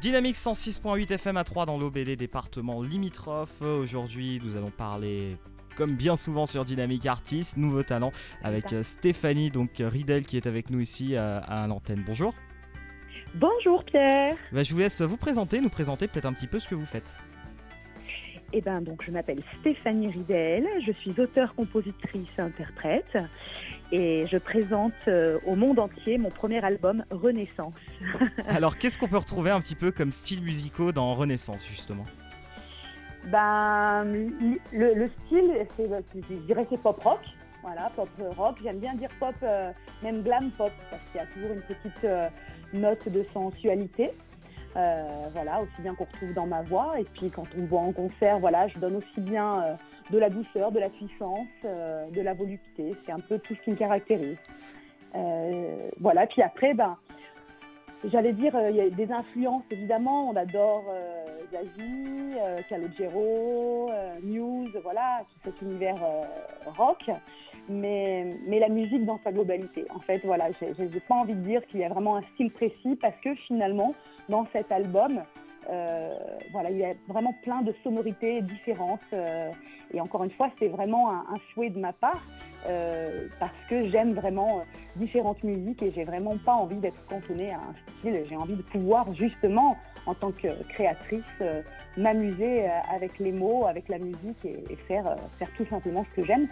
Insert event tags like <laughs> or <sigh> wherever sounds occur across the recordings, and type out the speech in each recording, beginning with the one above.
Dynamique 106.8 FM à 3 dans l'OBD, département limitrophe. Aujourd'hui, nous allons parler comme bien souvent sur Dynamique Artist, nouveau talent avec euh, Stéphanie donc euh, Ridel qui est avec nous ici euh, à, l'antenne. Bonjour. Bonjour Pierre. Bah, je vous laisse vous présenter, nous présenter peut-être un petit peu ce que vous faites. Eh ben donc je m'appelle Stéphanie Ridel, je suis auteure, compositrice, interprète et je présente euh, au monde entier mon premier album Renaissance. <laughs> Alors qu'est-ce qu'on peut retrouver un petit peu comme style musicaux dans Renaissance justement? Ben, le, style, je dirais c'est pop rock, voilà, pop rock. J'aime bien dire pop, euh, même glam pop, parce qu'il y a toujours une petite euh, note de sensualité. Euh, voilà, aussi bien qu'on retrouve dans ma voix. Et puis quand on me voit en concert, voilà, je donne aussi bien euh, de la douceur, de la puissance, euh, de la volupté. C'est un peu tout ce qui me caractérise. voilà, puis après, ben, j'allais dire, il y a des influences évidemment. On adore Zazie, Calogero, News, voilà, tout cet univers rock. Mais, mais la musique dans sa globalité. En fait, voilà, j'ai pas envie de dire qu'il y a vraiment un style précis parce que finalement, dans cet album. Euh, voilà, il y a vraiment plein de sonorités différentes. Euh, et encore une fois, c'est vraiment un, souhait de ma part euh, parce que j'aime vraiment différentes musiques et j'ai vraiment pas envie d'être cantonnée à un style. J'ai envie de pouvoir justement, en tant que créatrice, m'amuser avec les mots, avec la musique et, faire, tout simplement ce que j'aime.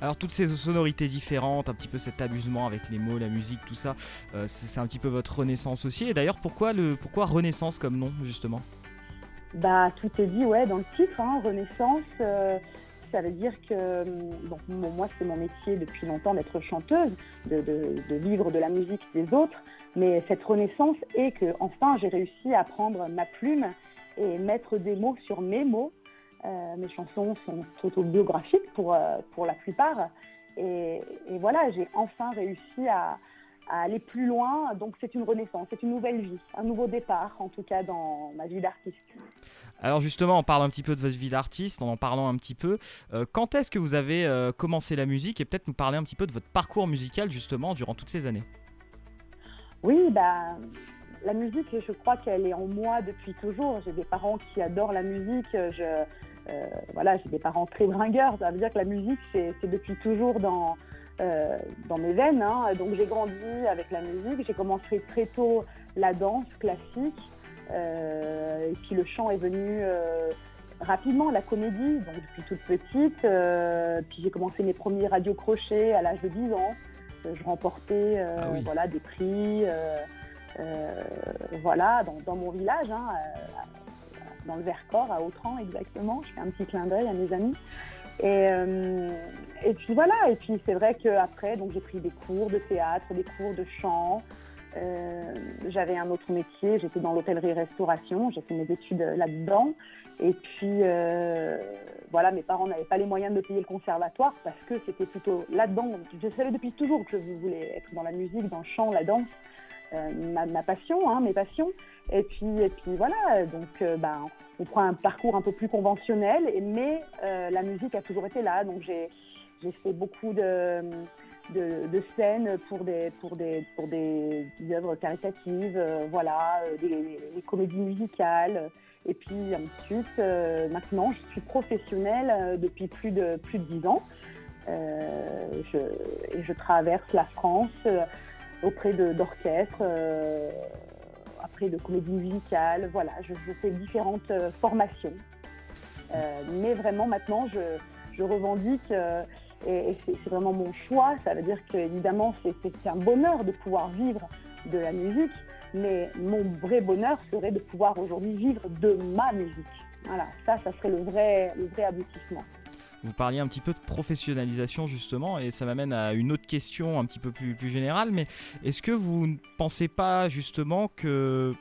Alors toutes ces sonorités différentes, un petit peu cet amusement avec les mots, la musique, tout ça, euh, c'est un petit peu votre renaissance aussi. Et d'ailleurs, pourquoi, le, pourquoi Renaissance comme nom, justement? Bah, tout est dit, ouais, dans le titre, hein, Renaissance. Euh, ça veut dire que bon, moi, c'est mon métier depuis longtemps d'être chanteuse, de, de, vivre de la musique des autres. Mais cette renaissance est que, enfin, j'ai réussi à prendre ma plume et mettre des mots sur mes mots euh, mes chansons sont autobiographiques pour, euh, pour la plupart. Et, voilà, j'ai enfin réussi à, aller plus loin. Donc c'est une renaissance, c'est une nouvelle vie, un nouveau départ, en tout cas dans ma vie d'artiste. Alors justement, on parle un petit peu de votre vie d'artiste, en en parlant un petit peu. Euh, quand est-ce que vous avez commencé la musique et peut-être nous parler un petit peu de votre parcours musical justement durant toutes ces années? Oui, bah, la musique, je crois qu'elle est en moi depuis toujours. J'ai des parents qui adorent la musique. Je, euh, voilà, j'ai des parents très bringueurs. Ça veut dire que la musique, c'est depuis toujours dans, euh, dans mes veines. Hein. Donc j'ai grandi avec la musique. J'ai commencé très tôt la danse classique. Euh, et puis le chant est venu rapidement, la comédie, donc depuis toute petite. puis j'ai commencé mes premiers radiocrochets à l'âge de 10 ans. Je remportais ah voilà, des prix. voilà, dans, dans, mon village, hein, dans le Vercors, à Autran exactement. Je fais un petit clin d'œil à mes amis. Et, euh, puis voilà, et puis c'est vrai qu'après, j'ai pris des cours de théâtre, des cours de chant. Euh, j'avais un autre métier, j'étais dans l'hôtellerie-restauration, j'ai fait mes études là-dedans. Et puis euh, voilà, mes parents n'avaient pas les moyens de payer le conservatoire parce que c'était plutôt là-dedans. Je savais depuis toujours que je voulais être dans la musique, dans le chant, la danse. Ma, ma, passion, hein, mes passions. Et puis, et puis voilà, donc euh, ben, on prend un parcours un peu plus conventionnel, mais euh, la musique a toujours été là. Donc j'ai fait beaucoup de, scènes pour des, pour des, pour des, œuvres caritatives, euh, voilà, des, comédies musicales. Et puis ensuite, maintenant, je suis professionnelle depuis plus de, plus de 10 ans. et je traverse la France auprès d'orchestres après de comédie musicale. Voilà, je, fais différentes euh, formations. Euh, mais vraiment maintenant, je, revendique, euh, et, c'est vraiment mon choix, ça veut dire qu'évidemment, c'est un bonheur de pouvoir vivre de la musique, mais mon vrai bonheur serait de pouvoir aujourd'hui vivre de ma musique. Voilà, ça, ça serait le vrai, le vrai aboutissement. Vous parliez un petit peu de professionnalisation justement, et ça m'amène à une autre question un petit peu plus, générale, mais est-ce que vous ne pensez pas justement que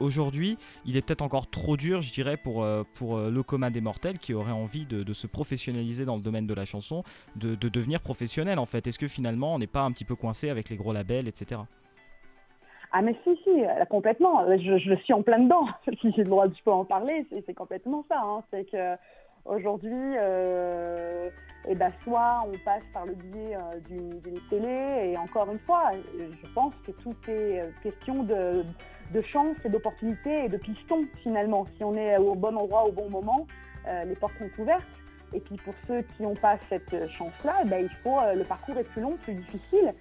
aujourd'hui, il est peut-être encore trop dur, je dirais, pour, euh, pour euh, le commun des mortels qui aurait envie de, se professionnaliser dans le domaine de la chanson, de, devenir professionnel en fait? Est-ce que finalement on n'est pas un petit peu coincé avec les gros labels, etc. Ah mais si, si, euh, complètement. Je, je suis en plein dedans. <laughs> si j'ai le droit, je peux en parler. C'est complètement ça. Hein. C'est que Aujourd'hui, euh, eh ben, soit on passe par le biais euh, d'une télé, et encore une fois, je pense que tout est euh, question de, chance et d'opportunités et de pistons finalement. Si on est au bon endroit au bon moment, les portes sont ouvertes. Et puis pour ceux qui n'ont pas cette chance-là, ben, il faut, le parcours est plus long, plus difficile,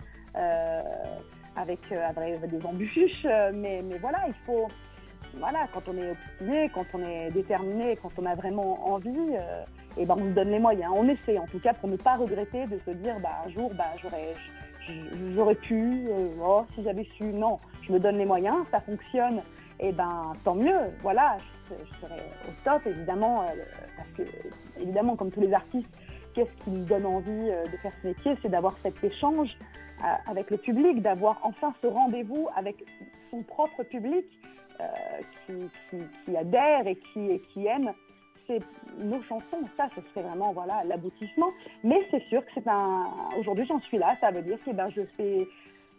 avec, avec, des embûches, mais voilà, il faut, voilà, quand on est obstiné, quand on est déterminé, quand on a vraiment envie, et euh, eh ben on se donne les moyens. On essaie en tout cas pour ne pas regretter de se dire bah, un jour bah, j'aurais, j'aurais pu, euh, oh, si j'avais su. Non, je me donne les moyens, ça fonctionne, et eh ben tant mieux. Voilà, je, serais au top évidemment, euh, parce que évidemment comme tous les artistes, qu'est-ce qui nous donne envie de faire ce métier, c'est d'avoir cet échange avec le public, d'avoir enfin ce rendez-vous avec son propre public euh, qui, qui, adhèrent et qui, qui aiment nos chansons. Ça, ce serait vraiment voilà l'aboutissement. Mais c'est sûr que c'est un. Aujourd'hui, j'en suis là. Ça veut dire que ben, je fais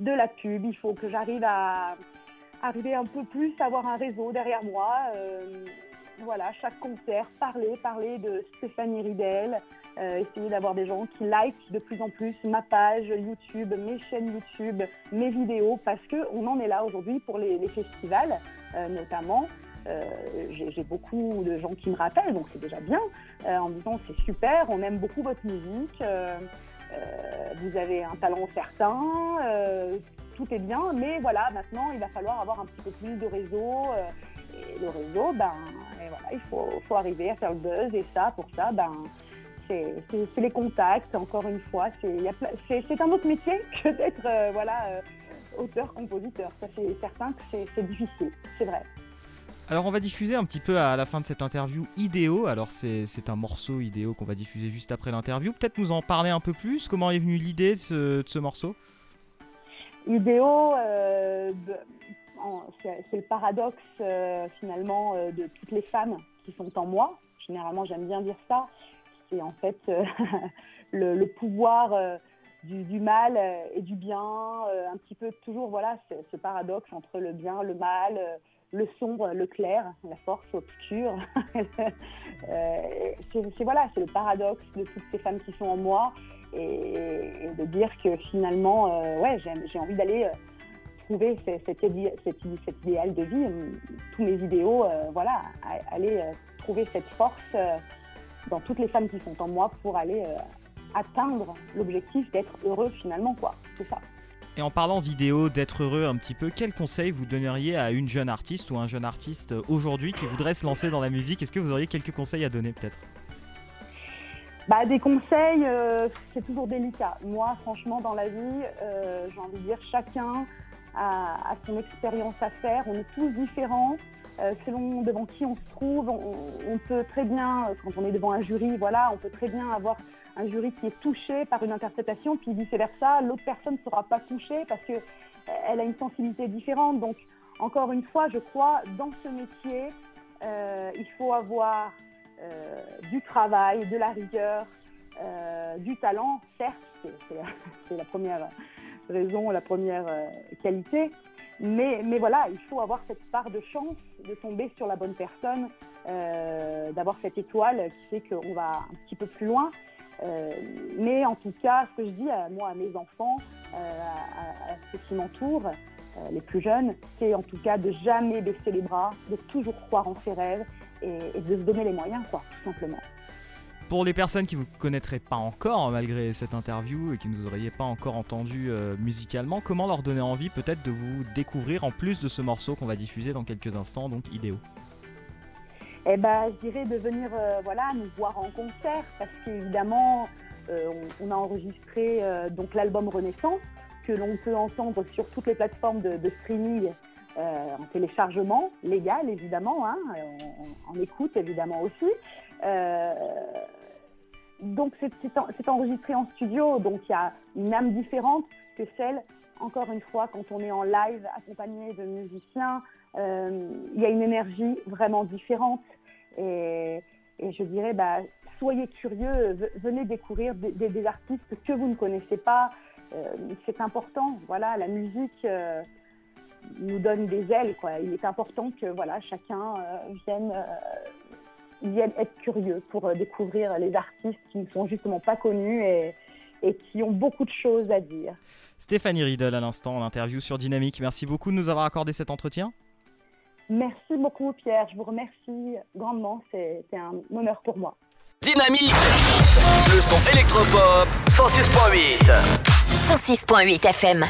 de la pub. Il faut que j'arrive à arriver un peu plus, avoir un réseau derrière moi. Euh, voilà, chaque concert, parler, parler de Stéphanie Ridel, euh, essayer d'avoir des gens qui likent de plus en plus ma page YouTube, mes chaînes YouTube, mes vidéos, parce qu'on en est là aujourd'hui pour les festivals. Euh, notamment. Euh, j'ai beaucoup de gens qui me rappellent, donc c'est déjà bien, euh, en me disant c'est super, on aime beaucoup votre musique, vous avez un talent certain, tout est bien, mais voilà, maintenant il va falloir avoir un petit peu plus de réseau. et le réseau, ben, voilà, il faut, arriver à faire le buzz, et ça, pour ça, ben, c'est les contacts, encore une fois, c'est un autre métier <laughs> que d'être voilà, auteur-compositeur. Ça, c'est certain que c'est difficile, c'est vrai. Alors on va diffuser un petit peu à la fin de cette interview Idéo. Alors c'est un morceau Idéo qu'on va diffuser juste après l'interview. Peut-être nous en parler un peu plus. Comment est venue l'idée de, ce morceau? Idéo, euh, c'est le paradoxe euh, finalement euh, de toutes les femmes qui sont en moi. Généralement j'aime bien dire ça. C'est en fait <laughs> le, le, pouvoir du, mal euh, et du bien, euh, un petit peu toujours voilà ce, paradoxe entre le bien, le mal, euh, le sombre, le clair, la force obscure. <laughs> c'est voilà, c'est le paradoxe de toutes ces femmes qui sont en moi et, de dire que finalement, ouais, j'ai envie d'aller trouver cet, idéal de vie, tous mes idéaux, voilà, aller trouver cette force dans toutes les femmes qui sont en moi pour aller atteindre l'objectif d'être heureux finalement, quoi. C'est ça. Et en parlant d'idéaux, d'être heureux un petit peu, quel conseil vous donneriez à une jeune artiste ou un jeune artiste aujourd'hui qui voudrait se lancer dans la musique? Est-ce que vous auriez quelques conseils à donner peut-être? Bah, des conseils, euh, c'est toujours délicat. Moi, franchement, dans la vie, euh, j'ai envie de dire, chacun a, son expérience à faire. On est tous différents. Euh, selon devant qui on se trouve, on, peut très bien, quand on est devant un jury, voilà, on peut très bien avoir un jury qui est touché par une interprétation, puis vice-versa, l'autre personne ne sera pas touchée parce qu'elle euh, a une sensibilité différente. Donc, encore une fois, je crois, dans ce métier, euh, il faut avoir du travail, de la rigueur, du talent, certes, <laughs> c'est la, première raison, la première qualité, mais, voilà, il faut avoir cette part de chance de tomber sur la bonne personne, d'avoir cette étoile qui fait qu'on va un petit peu plus loin. Euh, mais en tout cas, ce que je dis à moi, à mes enfants, euh, à, ceux qui m'entourent, euh, les plus jeunes, c'est en tout cas de jamais baisser les bras, de toujours croire en ses rêves et, de se donner les moyens, quoi, tout simplement. Pour les personnes qui vous connaîtraient pas encore, malgré cette interview, et qui ne vous auriez pas encore entendu musicalement, comment leur donner envie peut-être de vous découvrir en plus de ce morceau qu'on va diffuser dans quelques instants, donc Idéo? Eh ben, je dirais de venir euh, voilà, nous voir en concert parce qu'évidemment, euh, on, a enregistré euh, donc l'album Renaissance que l'on peut entendre sur toutes les plateformes de, streaming en téléchargement légal évidemment, hein, en, écoute évidemment aussi. Donc c'est enregistré en studio, donc il y a une âme différente que celle, encore une fois, quand on est en live accompagné de musiciens, il y a une énergie vraiment différente. Et, je dirais, bah, soyez curieux, venez découvrir des, artistes que vous ne connaissez pas. Euh, c'est important. Voilà, la musique euh, nous donne des ailes. Quoi. Il est important que voilà, chacun euh, vienne, vienne, être curieux pour découvrir les artistes qui ne sont justement pas connus et, et qui ont beaucoup de choses à dire. Stéphanie Riedel à l'instant en interview sur Dynamique. Merci beaucoup de nous avoir accordé cet entretien. Merci beaucoup Pierre, je vous remercie grandement, c'est un honneur pour moi. Dynamique Le son électropop 106.8 106.8 FM